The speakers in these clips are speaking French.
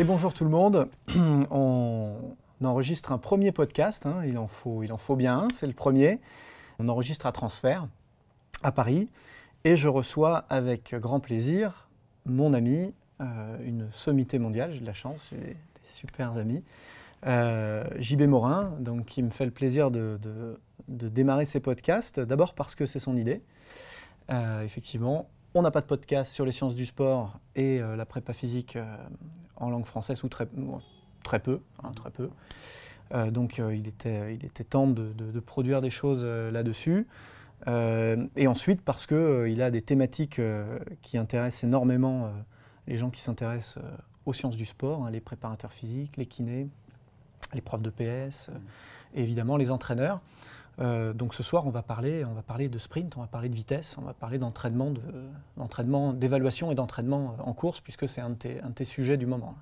Et bonjour tout le monde. On enregistre un premier podcast, hein. il, en faut, bien c'est le premier. On enregistre à transfert à Paris et je reçois avec grand plaisir mon ami, euh, une sommité mondiale, j'ai de la chance, j'ai des super amis, euh, JB Morin, donc, qui me fait le plaisir de, de, démarrer ces podcasts, d'abord parce que c'est son idée. Euh, effectivement, on n'a pas de podcast sur les sciences du sport et la prépa physique en langue française, ou très, très peu. Hein, très peu. donc il, était, il était temps de, de produire des choses là-dessus. Euh, et ensuite parce qu'il euh, il a des thématiques euh, qui intéressent énormément les gens qui s'intéressent aux sciences du sport, hein, les préparateurs physiques, les kinés, les profs de PS, mm. et évidemment les entraîneurs. Donc ce soir, on va, parler, on va parler de sprint, on va parler de vitesse, on va parler d'entraînement, d'évaluation et d'entraînement en course, puisque c'est un, de tes sujets du moment.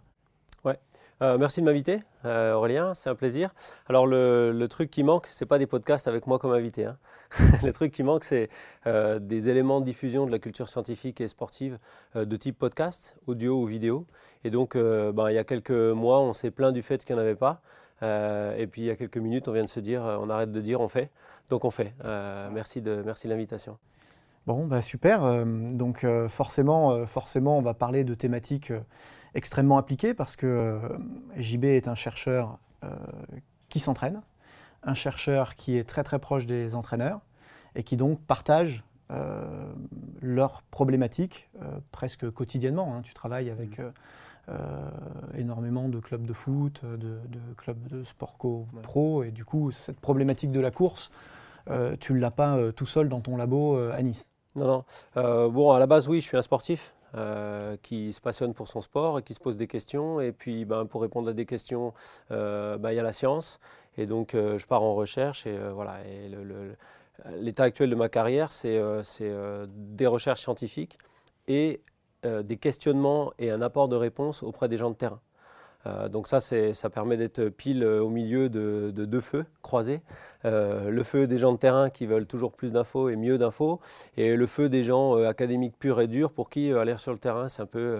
Ouais. Euh, merci de m'inviter, euh, Aurélien, c'est un plaisir. Alors le, truc qui manque, c'est pas des podcasts avec moi comme invité. Hein. le truc qui manque, c'est euh, des éléments de diffusion de la culture scientifique et sportive de type podcast, audio ou vidéo. Et donc, ben, il y a quelques mois, on s'est plaint du fait qu'il n'y en avait pas. Et puis il y a quelques minutes, on vient de se dire, on arrête de dire, on fait. Donc on fait. merci de merci l'invitation. Bon, bah super. donc forcément, forcément, on va parler de thématiques extrêmement appliqué parce que euh, JB est un chercheur euh, qui s'entraîne, un chercheur qui est très très proche des entraîneurs et qui donc partage euh, leurs problématiques presque quotidiennement. Hein. Tu travailles avec mmh. Énormément de clubs de foot, de, clubs de sport co pro, et du coup, cette problématique de la course, tu ne l'as pas tout seul dans ton labo à Nice. Non, non. bon, à la base, oui, je suis un sportif. Euh, qui se passionne pour son sport et qui se pose des questions. Et puis, ben, pour répondre à des questions, euh, ben, il y a la science. Et donc, euh, je pars en recherche. Et voilà. Et l'état actuel de ma carrière, c'est des recherches scientifiques et des questionnements et un apport de réponse auprès des gens de terrain. Euh, donc ça, ça permet d'être pile euh, au milieu de, deux feux croisés. Euh, le feu des gens de terrain qui veulent toujours plus d'infos et mieux d'infos, et le feu des gens académiques purs et durs pour qui aller sur le terrain, c'est un peu,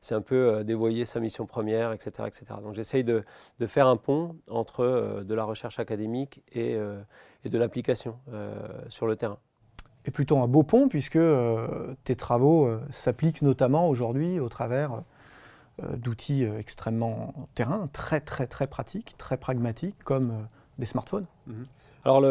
c'est un peu dévoyer sa mission première, etc. etc. Donc j'essaye de, faire un pont entre de la recherche académique et de l'application sur le terrain. Et plutôt un beau pont puisque tes travaux s'appliquent notamment aujourd'hui au travers euh, d'outils euh, extrêmement terrain, très très très pratiques, très pragmatiques, comme euh, des smartphones. Mhm. Alors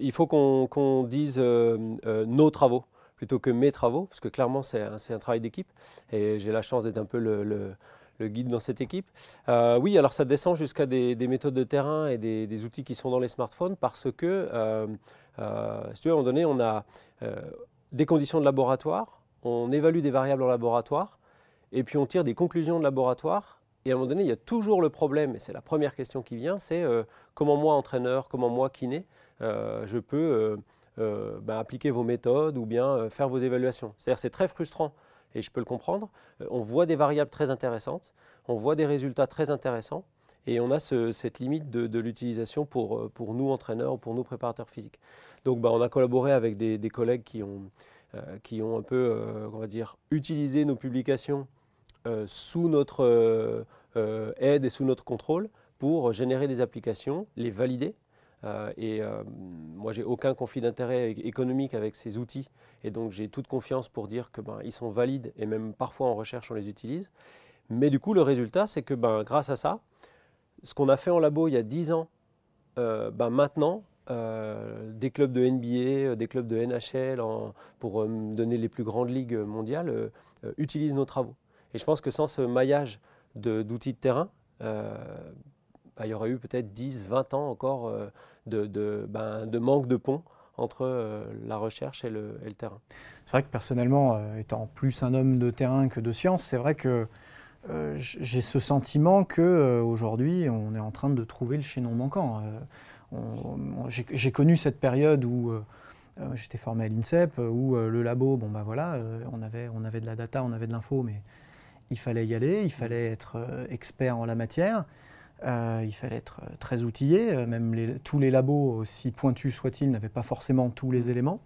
il faut qu'on dise nos travaux plutôt que mes travaux, parce que clairement c'est un, travail d'équipe, et j'ai la chance d'être un peu le, guide dans cette équipe. oui, alors ça descend jusqu'à des, méthodes de terrain et des, outils qui sont dans les smartphones, parce que, si tu veux, à un moment donné, on a des conditions de laboratoire, on évalue des variables en laboratoire, et puis on tire des conclusions de laboratoire. Et à un moment donné, il y a toujours le problème, et c'est la première question qui vient, c'est euh, comment moi, entraîneur, comment moi, kiné, euh, je peux euh, bah, appliquer vos méthodes ou bien faire vos évaluations. C'est-à-dire c'est très frustrant et je peux le comprendre, on voit des variables très intéressantes, on voit des résultats très intéressants, et on a cette limite de, l'utilisation pour, pour nous entraîneurs ou pour nous préparateurs physiques. Donc bah, on a collaboré avec des, collègues qui ont, qui ont un peu, on va dire, utilisé nos publications sous notre aide et sous notre contrôle pour générer des applications, les valider. Euh, et euh, moi, j'ai aucun conflit d'intérêt économique avec ces outils, et donc j'ai toute confiance pour dire que ben, ils sont valides et même parfois en recherche on les utilise. Mais du coup, le résultat, c'est que ben, grâce à ça, ce qu'on a fait en labo il y a 10 ans, euh, ben, maintenant, des clubs de NBA, des clubs de NHL, pour donner les plus grandes ligues mondiales, utilisent nos travaux. Et je pense que sans ce maillage d'outils de, terrain, bah, il y aurait eu peut-être 10, 20 ans encore euh, ben, de, manque de pont entre euh, la recherche et le, terrain. C'est vrai que personnellement, euh, étant plus un homme de terrain que de science, c'est vrai que j'ai ce sentiment qu'aujourd'hui, on est en train de trouver le chaînon manquant. j'ai connu cette période où j'étais formé à l'INSEP, où le labo, bon ben voilà, on, avait, on avait de la data, on avait de l'info, mais il fallait y aller, il fallait être expert en la matière. Euh, il fallait être euh, très outillé, euh, même tous les labos, aussi pointus soient-ils, n'avaient pas forcément tous les éléments.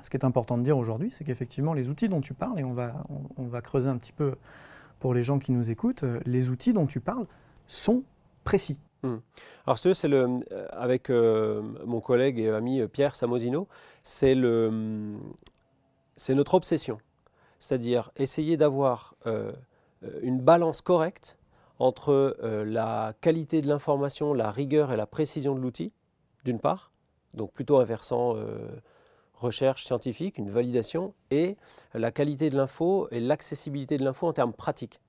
Ce qui est important de dire aujourd'hui, c'est qu'effectivement, les outils dont tu parles, et on va, on, va creuser un petit peu pour les gens qui nous écoutent, les outils dont tu parles sont précis. Hmm. Alors, c'est le, avec mon collègue et ami Pierre Samosino, c'est notre obsession. C'est-à-dire essayer d'avoir une balance correcte entre euh, la qualité de l'information, la rigueur et la précision de l'outil, d'une part, donc plutôt un versant euh, recherche scientifique, une validation, et la qualité de l'info et l'accessibilité de l'info en termes pratiques.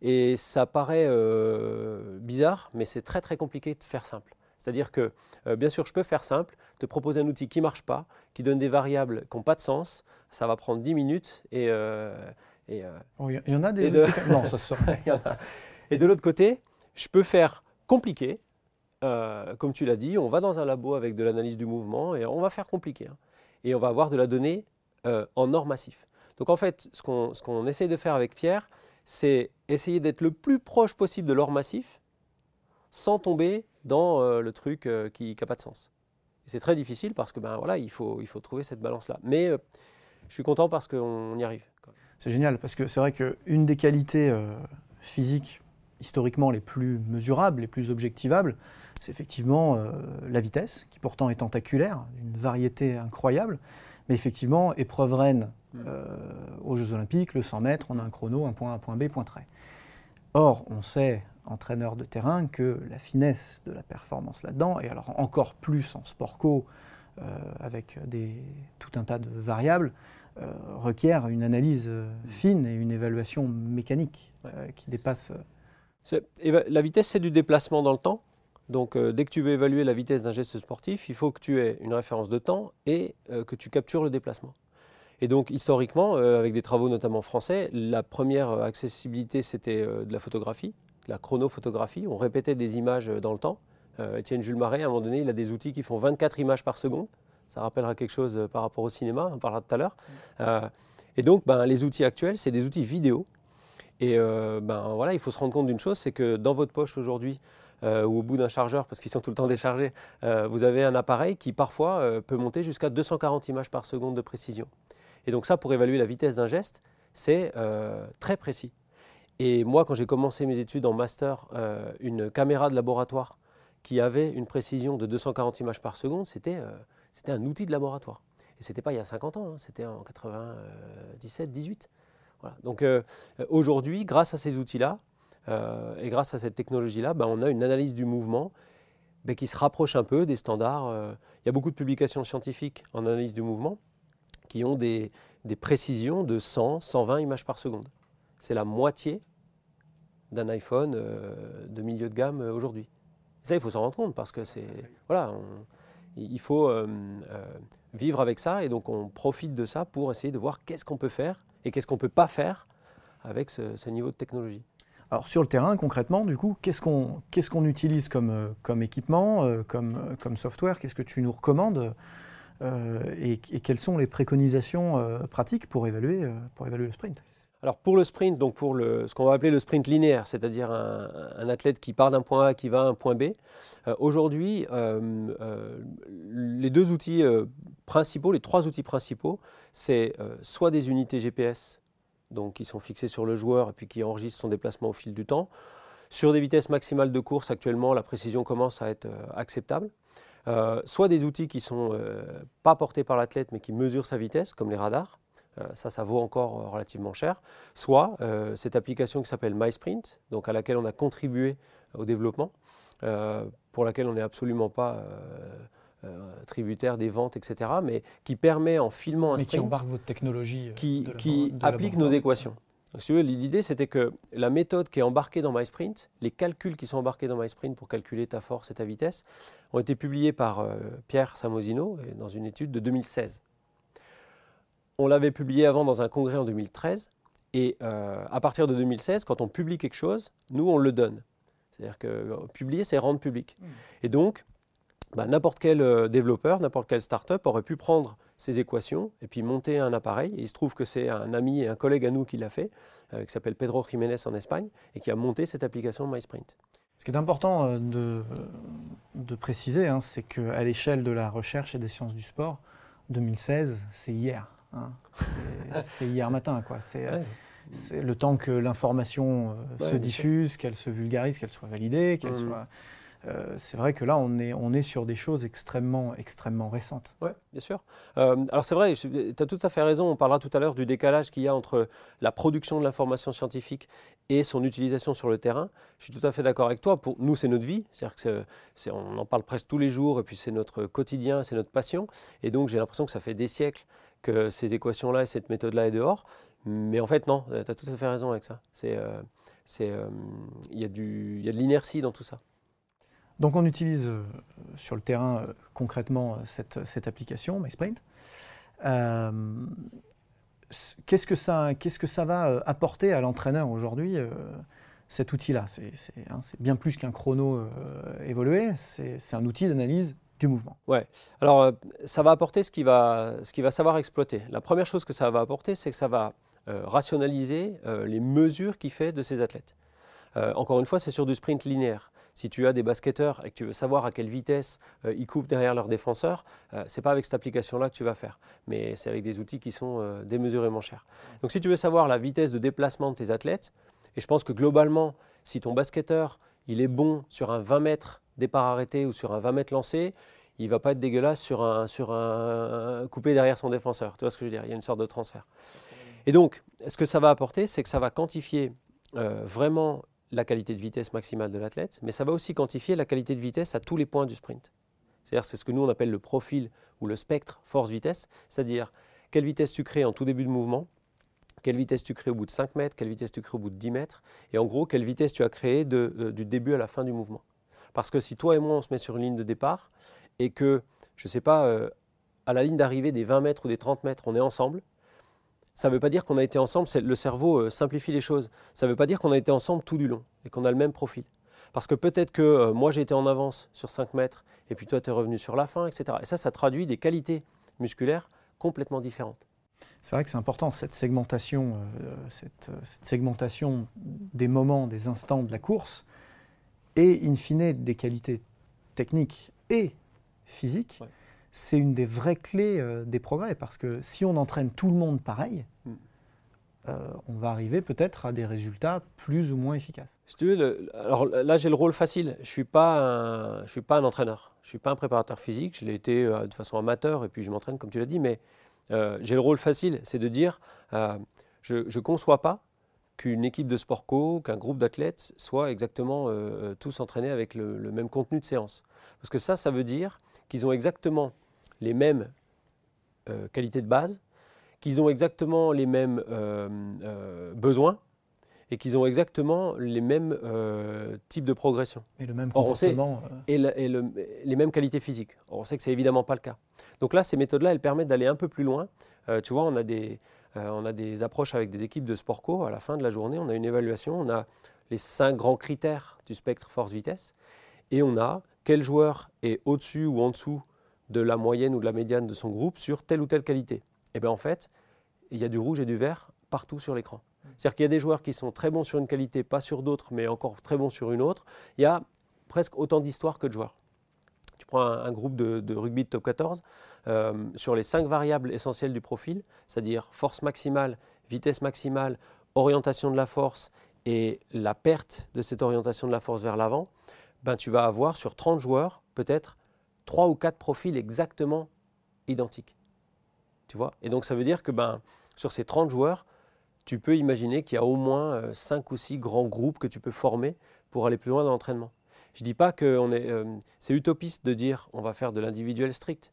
Et ça paraît euh, bizarre, mais c'est très très compliqué de faire simple. C'est-à-dire que, bien sûr, je peux faire simple, te proposer un outil qui ne marche pas, qui donne des variables qui n'ont pas de sens, ça va prendre 10 minutes et... il y en a des... De... Non, ça se Et de l'autre côté, je peux faire compliqué. Euh, comme tu l'as dit, on va dans un labo avec de l'analyse du mouvement et on va faire compliqué. Hein. Et on va avoir de la donnée euh, en or massif. Donc en fait, ce qu'on essaie de faire avec Pierre, c'est essayer d'être le plus proche possible de l'or massif sans tomber dans euh, le truc qui n'a pas de sens. C'est très difficile parce que ben, voilà, il, faut, il faut trouver cette balance-là. Mais je suis content parce qu'on y arrive. C'est génial parce que c'est vrai qu'une des qualités physiques historiquement les plus mesurables, les plus objectivables, c'est effectivement euh, la vitesse, qui pourtant est tentaculaire, une variété incroyable. Mais effectivement, épreuve reine mm. euh, aux Jeux Olympiques, le 100 mètres, on a un chrono, un point A, point B, point trait. Or, on sait, entraîneur de terrain, que la finesse de la performance là-dedans, et alors encore plus en sport co, euh, avec des, tout un tas de variables, requiert une analyse mm. fine et une évaluation mécanique qui dépasse la vitesse, c'est du déplacement dans le temps? Donc, euh, dès que tu veux évaluer la vitesse d'un geste sportif, il faut que tu aies une référence de temps et euh, que tu captures le déplacement. Et donc, historiquement, euh, avec des travaux notamment français, la première accessibilité, c'était de la photographie, de la chronophotographie. On répétait des images dans le temps. Étienne Jules Marais, à un moment donné, il a des outils qui font 24 images par seconde. Ça rappellera quelque chose par rapport au cinéma, on parlera tout à l'heure. et donc, ben, les outils actuels, c'est des outils vidéo et ben, voilà, il faut se rendre compte d'une chose, c'est que dans votre poche aujourd'hui, euh, ou au bout d'un chargeur, parce qu'ils sont tout le temps déchargés, euh, vous avez un appareil qui parfois peut monter jusqu'à 240 images par seconde de précision. Et donc ça, pour évaluer la vitesse d'un geste, c'est très précis. Et moi, quand j'ai commencé mes études en master, une caméra de laboratoire qui avait une précision de 240 images par seconde, c'était un outil de laboratoire. Et ce n'était pas il y a 50 ans, hein, c'était en 97, 18. Donc euh, aujourd'hui, grâce à ces outils-là euh, et grâce à cette technologie-là, ben, on a une analyse du mouvement ben, qui se rapproche un peu des standards. Euh. il y a beaucoup de publications scientifiques en analyse du mouvement qui ont des, précisions de 100, 120 images par seconde. C'est la moitié d'un iPhone de milieu de gamme aujourd'hui. Ça, il faut s'en rendre compte parce que c'est voilà, il faut vivre avec ça et donc on profite de ça pour essayer de voir qu'est-ce qu'on peut faire et qu'est-ce qu'on ne peut pas faire avec ce, niveau de technologie. Alors sur le terrain, concrètement, du coup, qu'est-ce qu'on utilise comme, euh, comme équipement, euh, comme, euh, comme software? Qu'est-ce que tu nous recommandes et, quelles sont les préconisations pratiques pour évaluer, pour évaluer le sprint? Alors pour le sprint, donc pour le, ce qu'on va appeler le sprint linéaire, c'est-à-dire un, athlète qui part d'un point A qui va à un point B, aujourd'hui, les deux outils principaux, les trois outils principaux, c'est soit des unités GPS donc qui sont fixées sur le joueur et puis qui enregistrent son déplacement au fil du temps, sur des vitesses maximales de course, actuellement, la précision commence à être euh, acceptable. Euh, soit des outils qui ne sont euh, pas portés par l'athlète mais qui mesurent sa vitesse, comme les radars. ça, ça vaut encore relativement cher. Soit cette application qui s'appelle MySprint, donc à laquelle on a contribué au développement, pour laquelle on n'est absolument pas tributaire des ventes, etc., mais qui permet en filmant un mais sprint... qui embarque votre technologie. Qui, qui applique nos équations. L'idée, c'était que la méthode qui est embarquée dans MySprint, les calculs qui sont embarqués dans MySprint pour calculer ta force et ta vitesse, ont été publiés par euh, Pierre Samosino dans une étude de 2016. On l'avait publié avant dans un congrès en 2013, et euh, à partir de 2016, quand on publie quelque chose, nous, on le donne. C'est-à-dire que euh, publier, c'est rendre public. Mmh. Et donc, bah, n'importe quel développeur, n'importe quelle startup aurait pu prendre ces équations et puis monter un appareil. Et il se trouve que c'est un ami et un collègue à nous qui l'a fait, euh, qui s'appelle Pedro Jiménez en Espagne, et qui a monté cette application MySprint. Ce qui est important euh, de, de préciser, hein, c'est qu'à l'échelle de la recherche et des sciences du sport, 2016, c'est hier. Hein. C'est hier matin. Quoi. C'est le temps que l'information euh, se diffuse, qu'elle se vulgarise, qu'elle soit validée, qu'elle mmh. soit euh, c'est vrai que là, on est, on est sur des choses extrêmement, extrêmement récentes. Oui, bien sûr. Euh, alors c'est vrai, tu as tout à fait raison, on parlera tout à l'heure du décalage qu'il y a entre la production de l'information scientifique et son utilisation sur le terrain. Je suis tout à fait d'accord avec toi. Pour nous, c'est notre vie, c'est-à-dire que on en parle presque tous les jours, et puis c'est notre quotidien, c'est notre passion. Et donc j'ai l'impression que ça fait des siècles que ces équations-là et cette méthode-là est dehors. Mais en fait, non, tu as tout à fait raison avec ça. Euh, il y, y a de l'inertie dans tout ça. Donc on utilise euh, sur le terrain euh, concrètement euh, cette, application, MySprint. qu'est-ce, que ça, va apporter à l'entraîneur aujourd'hui, cet outil-là? Hein, c'est, bien plus qu'un chrono évolué, c'est, un outil d'analyse du mouvement. Ouais. Alors ça va apporter ce qu'il va savoir exploiter. La première chose que ça va apporter, c'est que ça va rationaliser les mesures qu'il fait de ses athlètes. encore une fois, c'est sur du sprint linéaire. Si tu as des basketteurs et que tu veux savoir à quelle vitesse euh, ils coupent derrière leurs défenseurs, euh, ce n'est pas avec cette application-là que tu vas faire, mais c'est avec des outils qui sont euh, démesurément chers. Donc si tu veux savoir la vitesse de déplacement de tes athlètes, et je pense que globalement, si ton basketteur il est bon sur un 20 mètres départ arrêté ou sur un 20 mètres lancé, il va pas être dégueulasse sur un, sur un, coupé derrière son défenseur. Tu vois ce que je veux dire? Il y a une sorte de transfert. Et donc, ce que ça va apporter, c'est que ça va quantifier vraiment la qualité de vitesse maximale de l'athlète, mais ça va aussi quantifier la qualité de vitesse à tous les points du sprint. C'est-à-dire c'est ce que nous on appelle le profil ou le spectre force-vitesse, c'est-à-dire quelle vitesse tu crées en tout début de mouvement, quelle vitesse tu crées au bout de 5 mètres, quelle vitesse tu crées au bout de 10 mètres, et en gros quelle vitesse tu as créé euh, du début à la fin du mouvement. Parce que si toi et moi on se met sur une ligne de départ et que, je ne sais pas, euh, à la ligne d'arrivée des 20 mètres ou des 30 mètres, on est ensemble, ça ne veut pas dire qu'on a été ensemble, le cerveau euh, simplifie les choses. Ça ne veut pas dire qu'on a été ensemble tout du long et qu'on a le même profil. Parce que peut-être que euh, moi j'ai été en avance sur 5 mètres et puis toi tu es revenu sur la fin, etc. Et ça, ça traduit des qualités musculaires complètement différentes. C'est vrai que c'est important cette segmentation, euh, cette, segmentation des moments, des instants de la course et in fine des qualités techniques et physiques c'est une des vraies clés euh, des progrès, parce que si on entraîne tout le monde pareil, hmm. euh, on va arriver peut-être à des résultats plus ou moins efficaces. alors là j'ai le rôle facile, je ne suis, pas un, suis pas un entraîneur, je ne suis pas un préparateur physique, je l'ai été euh, de façon amateur et puis je m'entraîne comme tu l'as dit, mais j'ai le rôle facile, c'est de dire je ne conçois pas qu'une équipe de sport co, qu'un groupe d'athlètes soit exactement tous entraînés avec le, le, même contenu de séance. Parce que ça, ça veut dire qu'ils ont exactement les mêmes euh, qualités de base, qu'ils ont exactement les mêmes euh, euh, besoins et qu'ils ont exactement les mêmes types de progression. Et le même comportement. et, les mêmes qualités physiques. on sait que c'est évidemment pas le cas. Donc là, ces méthodes-là, elles permettent d'aller un peu plus loin. tu vois, on a, des, on a des approches avec des équipes de sport co. À la fin de la journée, on a une évaluation. On a les cinq grands critères du spectre force-vitesse. Et on a quel joueur est au-dessus ou en dessous de la moyenne ou de la médiane de son groupe sur telle ou telle qualité. Et bien en fait, il y a du rouge et du vert partout sur l'écran. C'est-à-dire qu'il y a des joueurs qui sont très bons sur une qualité, pas sur d'autres, mais encore très bons sur une autre. Il y a presque autant d'histoires que de joueurs. Tu prends un, groupe de, rugby de top 14, euh, sur les cinq variables essentielles du profil, c'est-à-dire force maximale, vitesse maximale, orientation de la force et la perte de cette orientation de la force vers l'avant, ben, tu vas avoir sur 30 joueurs peut-être 3 ou 4 profils exactement identiques. Tu vois? Et donc ça veut dire que ben, sur ces 30 joueurs, tu peux imaginer qu'il y a au moins 5 euh, ou 6 grands groupes que tu peux former pour aller plus loin dans l'entraînement. Je ne dis pas que euh, c'est utopiste de dire on va faire de l'individuel strict.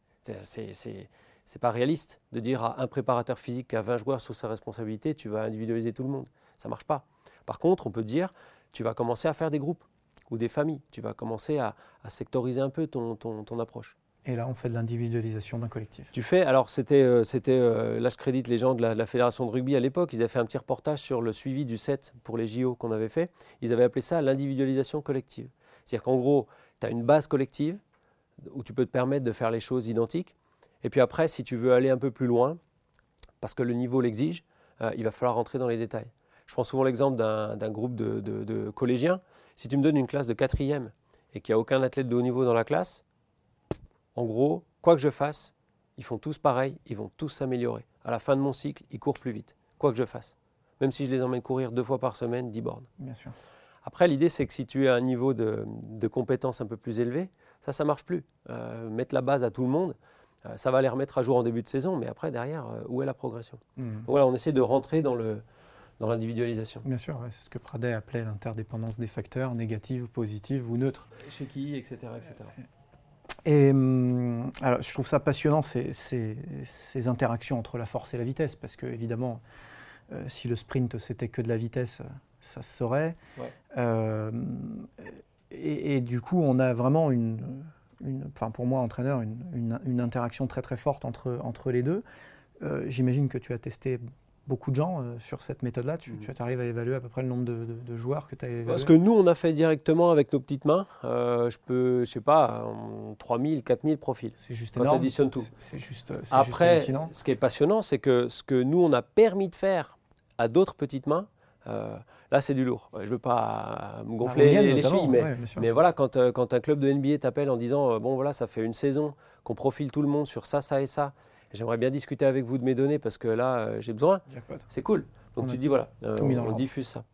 C'est pas réaliste de dire à un préparateur physique qui a 20 joueurs sous sa responsabilité, tu vas individualiser tout le monde. Ça ne marche pas. Par contre, on peut dire, tu vas commencer à faire des groupes ou des familles. Tu vas commencer à, sectoriser un peu ton, ton, approche. Et là, on fait de l'individualisation d'un collectif. Tu fais, alors c'était, euh, c'était euh, là je crédite les gens de la, Fédération de rugby à l'époque, ils avaient fait un petit reportage sur le suivi du set pour les JO qu'on avait fait. Ils avaient appelé ça l'individualisation collective. C'est-à-dire qu'en gros, tu as une base collective où tu peux te permettre de faire les choses identiques. Et puis après, si tu veux aller un peu plus loin, parce que le niveau l'exige, euh, il va falloir rentrer dans les détails. Je prends souvent l'exemple d'un groupe de, collégiens. Si tu me donnes une classe de quatrième et qu'il n'y a aucun athlète de haut niveau dans la classe, en gros, quoi que je fasse, ils font tous pareil, ils vont tous s'améliorer. À la fin de mon cycle, ils courent plus vite, quoi que je fasse. Même si je les emmène courir deux fois par semaine, 10 bornes. Bien sûr. Après, l'idée, c'est que si tu es à un niveau de, compétence un peu plus élevé, ça, ça marche plus. Euh, mettre la base à tout le monde, euh, ça va les remettre à jour en début de saison, mais après, derrière, euh, où est la progression? Mmh. Voilà, on essaie de rentrer dans le, dans l'individualisation. Bien sûr, c'est ce que Pradet appelait l'interdépendance des facteurs, négative, positive ou neutre. Chez qui, etc. etc. Et hum, alors, je trouve ça passionnant, ces, ces, interactions entre la force et la vitesse, parce que évidemment, si le sprint c'était que de la vitesse, ça se saurait. Euh, et, du coup, on a vraiment une, enfin pour moi, entraîneur, une, interaction très très forte entre, entre les deux. Euh, j'imagine que tu as testé beaucoup de gens euh, sur cette méthode-là. Tu, tu arrives à évaluer à peu près le nombre de, joueurs que tu as évalué Ce que nous, on a fait directement avec nos petites mains, je peux, je sais pas, 3000, 4000 profils. C'est juste énorme. Tu additionnes tout. C'est juste, Après, ce qui est passionnant, c'est que ce que nous, on a permis de faire à d'autres petites mains, Là, c'est du lourd. Je ne veux pas me gonfler les, chevilles, mais, mais voilà, quand, euh, quand, un club de NBA t'appelle en disant euh, Bon, voilà, ça fait une saison qu'on profile tout le monde sur ça, ça et ça, j'aimerais bien discuter avec vous de mes données parce que là, euh, j'ai besoin, c'est cool. Donc tu dis Voilà, on, diffuse ça.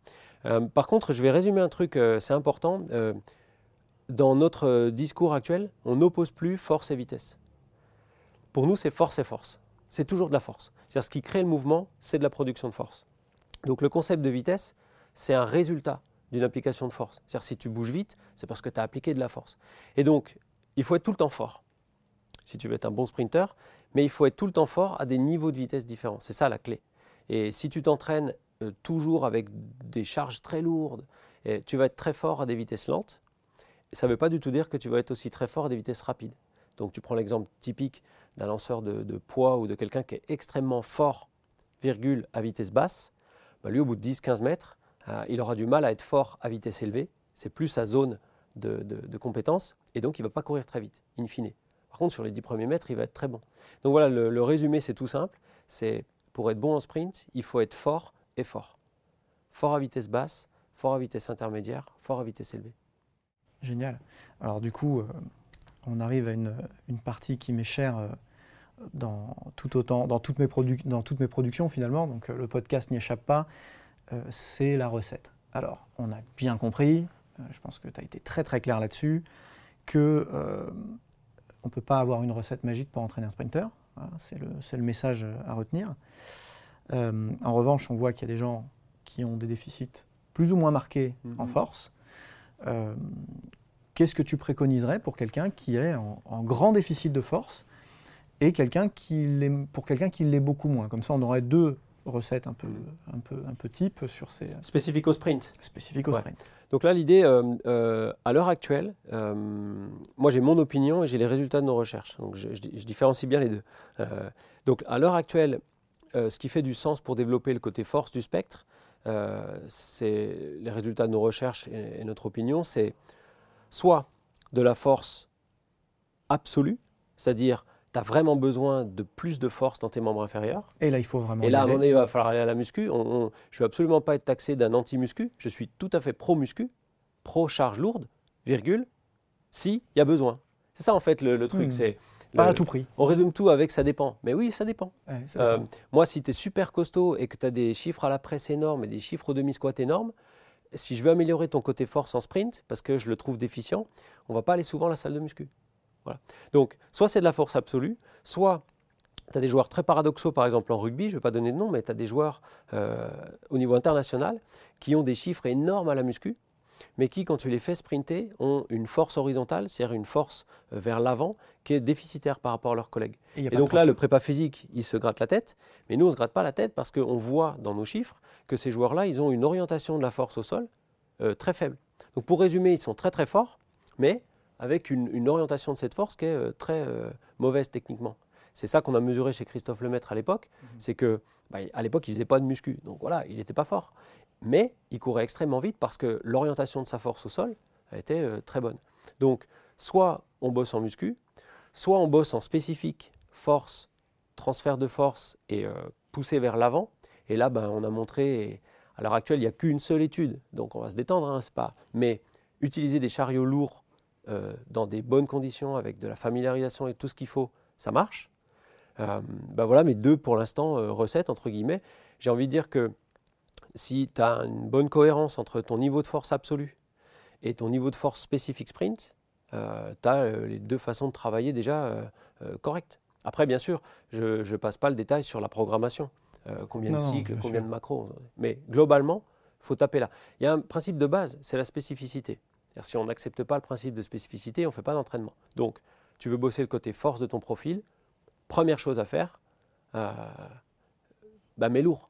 par contre, je vais résumer un truc, c'est important. dans notre discours actuel, on n'oppose plus force et vitesse. Pour nous, c'est force et force. C'est toujours de la force. C'est-à-dire ce qui crée le mouvement, c'est de la production de force. Donc le concept de vitesse, c'est un résultat d'une application de force. C'est-à-dire si tu bouges vite, c'est parce que tu as appliqué de la force. Et donc, il faut être tout le temps fort, si tu veux être un bon sprinter, mais il faut être tout le temps fort à des niveaux de vitesse différents. C'est ça la clé. Et si tu t'entraînes euh, toujours avec des charges très lourdes, tu vas être très fort à des vitesses lentes. Ça ne veut pas du tout dire que tu vas être aussi très fort à des vitesses rapides. Donc tu prends l'exemple typique d'un lanceur de, poids ou de quelqu'un qui est extrêmement fort, virgule, à vitesse basse. Bah, lui, au bout de 10-15 mètres, euh, il aura du mal à être fort à vitesse élevée. C'est plus sa zone de, de, compétence. Et donc, il ne va pas courir très vite, in fine. Contre, sur les 10 premiers mètres, il va être très bon. Donc voilà, le, résumé, c'est tout simple. C'est pour être bon en sprint, il faut être fort et fort. Fort à vitesse basse, fort à vitesse intermédiaire, fort à vitesse élevée. Génial. Alors du coup, euh, on arrive à une, partie qui m'est chère euh, dans, tout autant, dans, toutes mes dans toutes mes productions finalement. Donc le podcast n'y échappe pas. Euh, c'est la recette. Alors, on a bien compris, euh, je pense que tu as été très très clair là-dessus, que euh, on ne peut pas avoir une recette magique pour entraîner un sprinter. Hein, c'est le, message à retenir. en revanche, on voit qu'il y a des gens qui ont des déficits plus ou moins marqués en mhm. force. Qu'est-ce que tu préconiserais pour quelqu'un qui est en, grand déficit de force et quelqu'un qui pour quelqu'un qui l'est beaucoup moins? Comme ça, on aurait deux recette un peu, un peu, un peu type sur ces... Spécifiques au sprint. Spécifiques au sprint. Donc là, l'idée, euh, euh, à l'heure actuelle, euh, moi j'ai mon opinion et j'ai les résultats de nos recherches. Donc je, différencie bien les deux. donc à l'heure actuelle, ce qui fait du sens pour développer le côté force du spectre, c'est les résultats de nos recherches et, et notre opinion, c'est soit de la force absolue, c'est-à-dire tu as vraiment besoin de plus de force dans tes membres inférieurs. Et là, il faut vraiment. Et là, à un moment donné, il va falloir aller à la muscu. je ne veux absolument pas être taxé d'un anti-muscu. Je suis tout à fait pro-muscu, pro-charge lourde, virgule, si il y a besoin. C'est ça, en fait, le, truc. Hmm. C'est pas à tout prix. On résume tout avec ça dépend. Mais oui, ça dépend. Euh, moi, si tu es super costaud et que tu as des chiffres à la presse énormes et des chiffres au demi-squat énormes, si je veux améliorer ton côté force en sprint, parce que je le trouve déficient, on va pas aller souvent à la salle de muscu. Voilà. Donc, soit c'est de la force absolue, soit tu as des joueurs très paradoxaux, par exemple en rugby, je ne vais pas donner de nom, mais tu as des joueurs euh, au niveau international qui ont des chiffres énormes à la muscu, mais qui, quand tu les fais sprinter, ont une force horizontale, c'est-à-dire une force euh, vers l'avant, qui est déficitaire par rapport à leurs collègues. Et, donc là, le prépa physique, il se gratte la tête, mais nous, on ne se gratte pas la tête parce qu'on voit dans nos chiffres que ces joueurs-là, ils ont une orientation de la force au sol euh, très faible. Donc pour résumer, ils sont très très forts, mais avec une, orientation de cette force qui est euh, très mauvaise techniquement. C'est ça qu'on a mesuré chez Christophe Lemaître à l'époque, mhm. c'est que bah, à l'époque, il faisait pas de muscu, donc voilà, il n'était pas fort mais il courait extrêmement vite parce que l'orientation de sa force au sol été euh, très bonne. Donc, soit on bosse en muscu, soit on bosse en spécifique, force, transfert de force et euh, pousser vers l'avant. Et là, ben, on a montré, à l'heure actuelle, il n'y a qu'une seule étude, donc on va se détendre, hein, c'est pas. Mais utiliser des chariots lourds euh, dans des bonnes conditions, avec de la familiarisation et tout ce qu'il faut, ça marche. ben voilà mes deux, pour l'instant, recettes, entre guillemets. J'ai envie de dire que si tu as une bonne cohérence entre ton niveau de force absolue et ton niveau de force spécifique sprint, euh, tu as euh, les deux façons de travailler déjà euh, correctes. Après, bien sûr, je ne passe pas le détail sur la programmation. combien de cycles, combien de macros. Mais globalement, il faut taper là. Il y a un principe de base, c'est la spécificité. Si on n'accepte pas le principe de spécificité, on ne fait pas d'entraînement. Donc, tu veux bosser le côté force de ton profil, première chose à faire, bah, mets lourd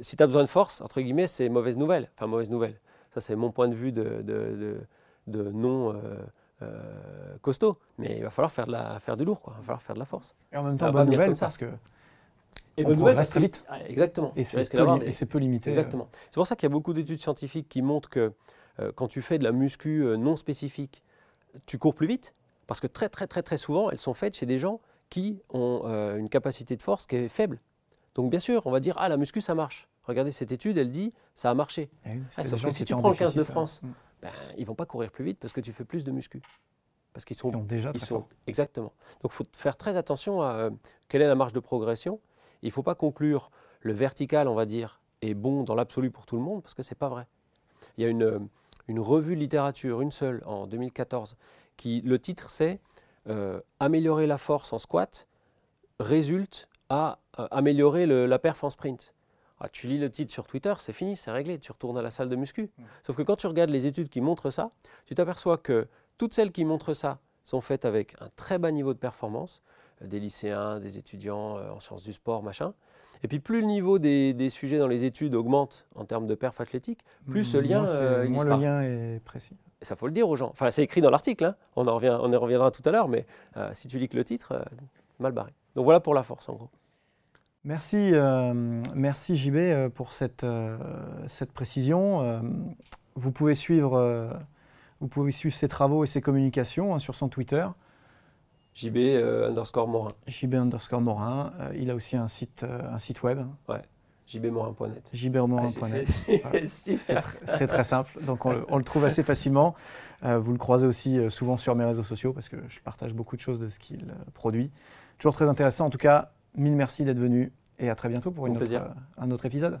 si tu as besoin de force, entre guillemets, c'est mauvaise nouvelle. Enfin, mauvaise nouvelle. Ça, c'est mon point de vue de, de, de, non euh, euh, costaud. Mais il va falloir faire, de la, faire du lourd, quoi. il va falloir faire de la force. Et en même temps, bonne nouvelle parce que. Et bonne nouvelle très vite. exactement. Et c'est peu, peu, limité. Exactement. C'est pour ça qu'il y a beaucoup d'études scientifiques qui montrent que euh, quand tu fais de la muscu non spécifique, tu cours plus vite. Parce que très, très, très, très souvent, elles sont faites chez des gens qui ont une capacité de force qui est faible. Donc bien sûr, on va dire, ah la muscu, ça marche. Regardez cette étude, elle dit, ça a marché. Eh ah, sauf que si tu prends le 15 de France, mm. ben, ils vont pas courir plus vite parce que tu fais plus de muscu. Parce qu'ils sont, déjà ils sont, Exactement. Donc il faut faire très attention à euh, quelle est la marge de progression. Il ne faut pas conclure le vertical, on va dire, est bon dans l'absolu pour tout le monde parce que ce n'est pas vrai. Il y a une, une revue de littérature, une seule, en 2014, qui, le titre c'est euh, Améliorer la force en squat résulte à euh, améliorer la perf en sprint. Ah, tu lis le titre sur Twitter, c'est fini, c'est réglé, tu retournes à la salle de muscu. Mm. Sauf que quand tu regardes les études qui montrent ça, tu t'aperçois que toutes celles qui montrent ça sont faites avec un très bas niveau de performance, des lycéens, des étudiants euh, en sciences du sport, machin. Et puis plus le niveau des, sujets dans les études augmente en termes de perf athlétique, plus ce lien euh, Moins le lien est précis. Et ça faut le dire aux gens. Enfin, c'est écrit dans l'article, hein. on, en revient, on y reviendra tout à l'heure, mais si tu lis que le titre, mal barré. Donc voilà pour la force en gros. Merci, euh, merci JB euh, pour cette, euh, cette précision. vous, pouvez suivre, vous pouvez suivre ses travaux et ses communications hein, sur son Twitter. JB underscore Morin. JB underscore Morin. il a aussi un site, un site web. Ouais. jbmorin.net. jbmorin.net. Ah, c'est très simple, donc on, on, le trouve assez facilement. vous le croisez aussi souvent sur mes réseaux sociaux parce que je partage beaucoup de choses de ce qu'il produit. Toujours très intéressant. En tout cas, Mille merci d'être venu et à très bientôt pour une autre, euh, un autre épisode.